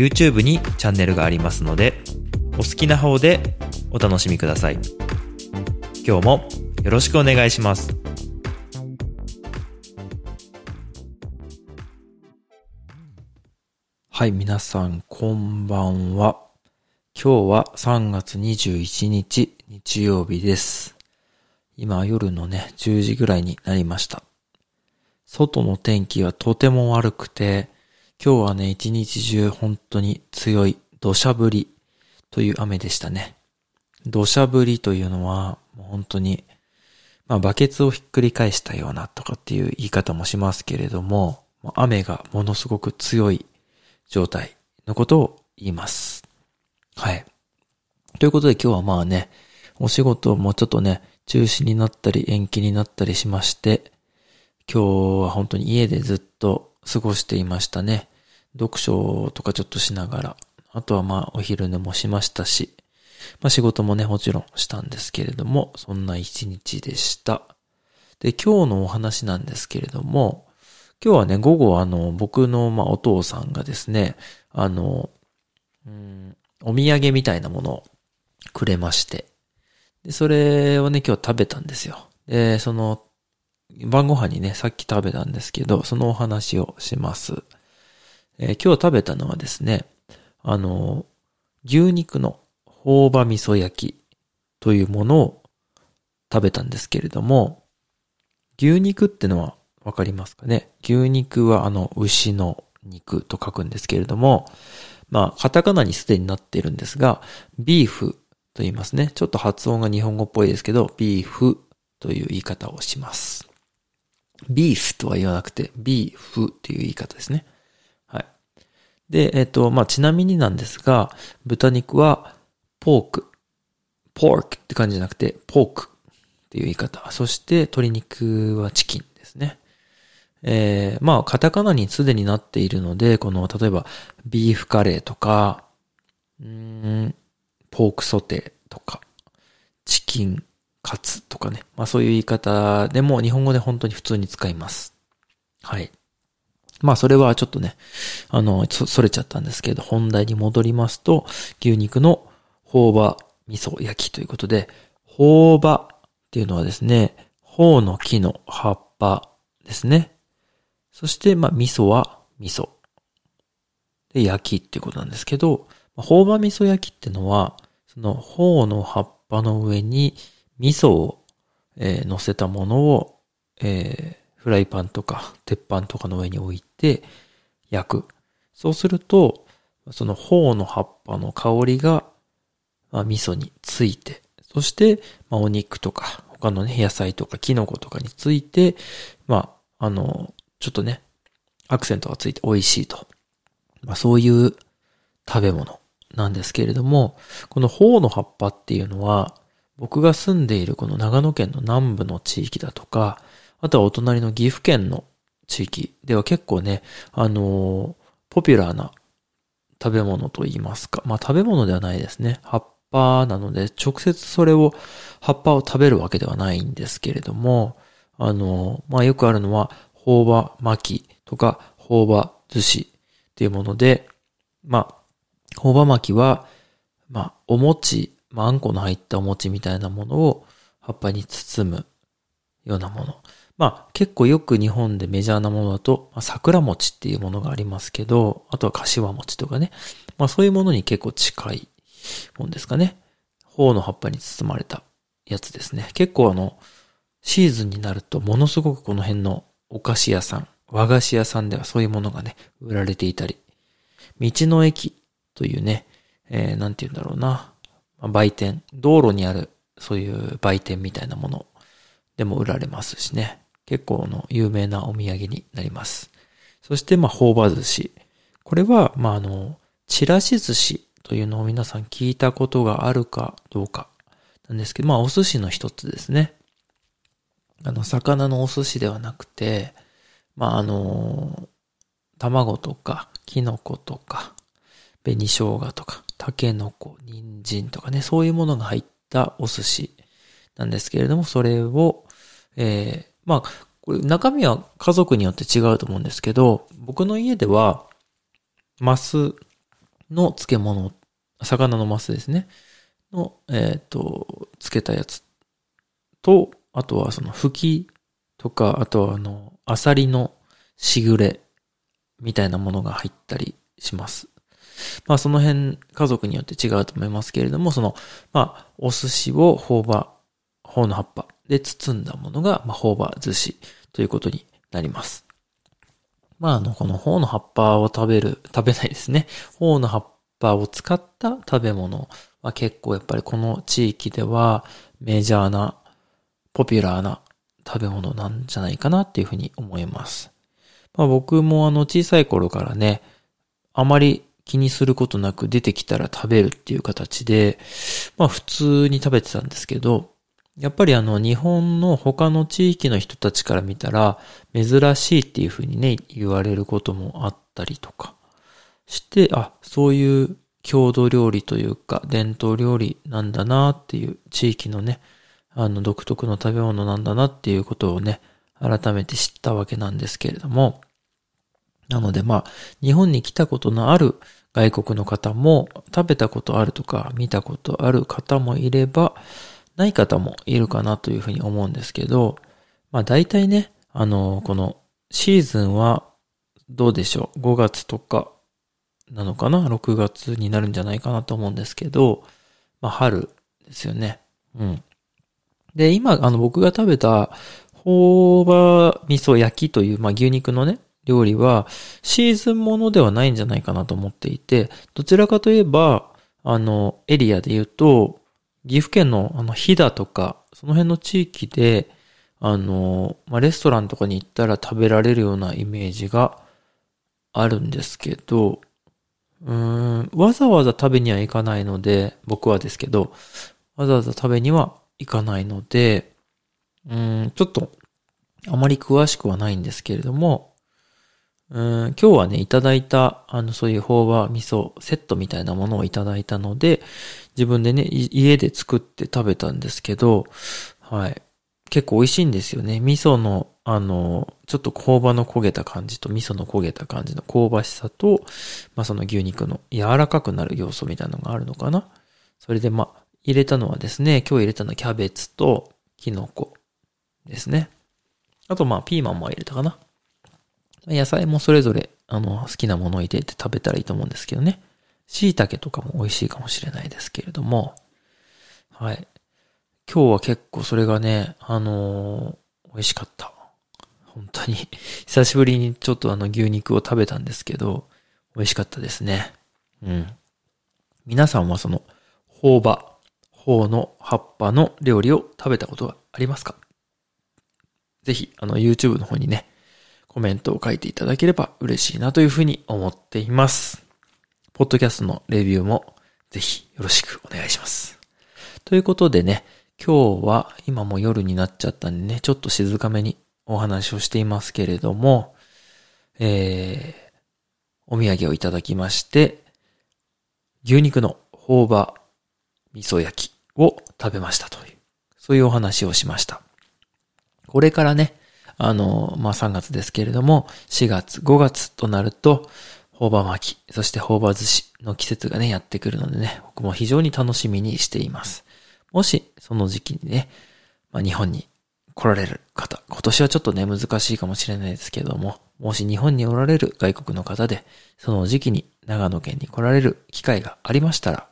YouTube にチャンネルがありますのでお好きな方でお楽しみください。今日もよろしくお願いします。はい皆さんこんばんは。今日は3月21日日曜日です。今夜のね10時ぐらいになりました。外の天気はとても悪くて今日はね、一日中本当に強い土砂降りという雨でしたね。土砂降りというのは、本当に、まあバケツをひっくり返したようなとかっていう言い方もしますけれども、雨がものすごく強い状態のことを言います。はい。ということで今日はまあね、お仕事もちょっとね、中止になったり延期になったりしまして、今日は本当に家でずっと過ごしていましたね。読書とかちょっとしながら、あとはまあお昼寝もしましたし、まあ仕事もね、もちろんしたんですけれども、そんな一日でした。で、今日のお話なんですけれども、今日はね、午後あの、僕のまあお父さんがですね、あの、うん、お土産みたいなものをくれまして、で、それをね、今日食べたんですよ。で、その、晩ご飯にね、さっき食べたんですけど、そのお話をします。えー、今日食べたのはですね、あの、牛肉の朴葉味噌焼きというものを食べたんですけれども、牛肉ってのはわかりますかね？牛肉はあの牛の肉と書くんですけれども、まあ、カタカナにすでになっているんですが、ビーフと言いますね。ちょっと発音が日本語っぽいですけど、ビーフという言い方をします。ビーフとは言わなくて、ビーフっていう言い方ですね。で、えっ、と、まあ、ちなみになんですが、豚肉は、ポーク、ポークって感じじゃなくて、ポークっていう言い方。そして、鶏肉はチキンですね。えー、まあ、カタカナにすでになっているので、この、例えば、ビーフカレーとか、うん、ポークソテーとか、チキンカツとかね。まあそういう言い方でも日本語で本当に普通に使います。はい。まあそれはちょっとね、あの、それちゃったんですけど、本題に戻りますと、牛肉の朴葉味噌焼きということで、朴葉っていうのはですね、朴の木の葉っぱですね。そして、まあ味噌は味噌。で、焼きっていうことなんですけど、朴葉味噌焼きってのは、その朴の葉っぱの上に味噌を、えー、乗せたものを、えー、フライパンとか鉄板とかの上に置いて焼く。そうすると、その頬の葉っぱの香りが、まあ、味噌について、そして、まあ、お肉とか、他のね、野菜とかキノコとかについて、まあ、あの、ちょっとね、アクセントがついて美味しいと。まあ、そういう食べ物なんですけれども、この頬の葉っぱっていうのは、僕が住んでいるこの長野県の南部の地域だとか、あとはお隣の岐阜県の地域では結構ね、あの、ポピュラーな食べ物と言いますか。まあ食べ物ではないですね。葉っぱなので、直接それを、葉っぱを食べるわけではないんですけれども、あの、まあよくあるのは、朴葉巻きとか、朴葉寿司っていうもので、まあ、朴葉巻きは、まあ、お餅、まあ、あんこの入ったお餅みたいなものを葉っぱに包むようなもの。まあ結構よく日本でメジャーなものだと、まあ、桜餅っていうものがありますけど、あとは柏餅とかね。まあそういうものに結構近いもんですかね。頬の葉っぱに包まれたやつですね。結構あの、シーズンになるとものすごくこの辺のお菓子屋さん、和菓子屋さんではそういうものがね、売られていたり、道の駅というね、えー、なんて言うんだろうな、ま、売店、道路にあるそういう売店みたいなものでも売られますしね。結構の有名なお土産になります。そして、まあ、朴葉寿司。これは、まあ、あの、ちらし寿司とというのを皆さん聞いたことがあるかどうかなんですけど、まあお寿司の一つですね。あの、魚のお寿司ではなくて、まああの、卵とか、キノコとか、紅生姜とか、タケノコ、人参とかね、そういうものが入ったお寿司なんですけれども、それを、えー、まあ、これ中身は家族によって違うと思うんですけど、僕の家では、マスの漬物、魚のマスですね。の、えっ、ー、と、漬けたやつと、あとはその吹きとか、あとはあの、アサリのしぐれみたいなものが入ったりします。まあその辺家族によって違うと思いますけれども、その、まあお寿司を頬葉、頬の葉っぱで包んだものが、まあ頬葉寿司ということになります。まああの、この頬の葉っぱを食べる、食べないですね。頬の葉っぱを使った食べ物は結構やっぱりこの地域ではメジャーな、ポピュラーな食べ物なんじゃないかなっていうふうに思います。まあ僕もあの小さい頃からね、あまり気にすることなく出てきたら食べるっていう形で、まあ普通に食べてたんですけど、やっぱりあの日本の他の地域の人たちから見たら珍しいっていうふうにね、言われることもあったりとか。して、あ、そういう郷土料理というか伝統料理なんだなっていう地域のね、あの独特の食べ物なんだなっていうことをね、改めて知ったわけなんですけれども、なのでまあ、日本に来たことのある外国の方も、食べたことあるとか、見たことある方もいれば、ない方もいるかなというふうに思うんですけど、まあ大体ね、あの、このシーズンはどうでしょう ?5 月とかなのかな ?6 月になるんじゃないかなと思うんですけど、まあ春ですよね。うん。で、今、あの僕が食べた、ほうば味噌焼きという、まあ牛肉のね、料理はシーズンものではないんじゃないかなと思っていて、どちらかといえば、あの、エリアで言うと、岐阜県のあの、飛騨とか、その辺の地域で、あの、まあ、レストランとかに行ったら食べられるようなイメージがあるんですけど、うん、わざわざ食べには行かないので、僕はですけど、わざわざ食べには行かないので、うん、ちょっと、あまり詳しくはないんですけれども、うん今日はね、いただいた、あの、そういう法話味噌セットみたいなものをいただいたので、自分でね、家で作って食べたんですけど、はい。結構美味しいんですよね。味噌の、あの、ちょっと香ばの焦げた感じと味噌の焦げた感じの香ばしさと、まあその牛肉の柔らかくなる要素みたいなのがあるのかな。それでまあ、入れたのはですね、今日入れたのはキャベツとキノコですね。あとまあ、ピーマンも入れたかな。野菜もそれぞれ、あの、好きなものを入れて食べたらいいと思うんですけどね。椎茸とかも美味しいかもしれないですけれども、はい。今日は結構それがね、あのー、美味しかった。本当に久しぶりにちょっとあの牛肉を食べたんですけど、美味しかったですね。うん。皆さんはその、頬葉、頬の葉っぱの料理を食べたことはありますか？ぜひ、あの、YouTube の方にね、コメントを書いていただければ嬉しいなというふうに思っています。ポッドキャストのレビューもぜひよろしくお願いします。ということでね、今日は今も夜になっちゃったんでね、ちょっと静かめにお話をしていますけれども、えー、お土産をいただきまして、牛肉の頬葉味噌焼きを食べましたという、そういうお話をしました。これからね、あの、まあ、3月ですけれども、4月、5月となると、ホーバー巻き、そしてホーバー寿司の季節がね、やってくるのでね、僕も非常に楽しみにしています。もし、その時期にね、まあ、日本に来られる方、今年はちょっとね、難しいかもしれないですけども、もし日本におられる外国の方で、その時期に長野県に来られる機会がありましたら、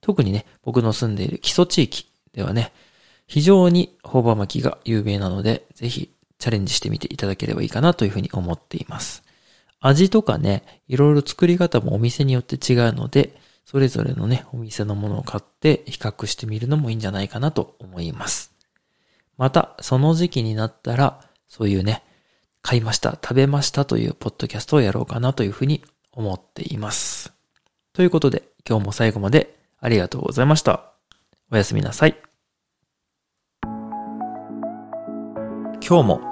特にね、僕の住んでいる基礎地域ではね、非常にホーバー巻きが有名なので、ぜひチャレンジしてみていただければいいかなというふうに思っています。味とかね、いろいろ作り方もお店によって違うので、それぞれのね、お店のものを買って比較してみるのもいいんじゃないかなと思います。また、その時期になったら、そういうね、買いました、食べましたというポッドキャストをやろうかなというふうに思っています。ということで、今日も最後までありがとうございました。おやすみなさい。今日も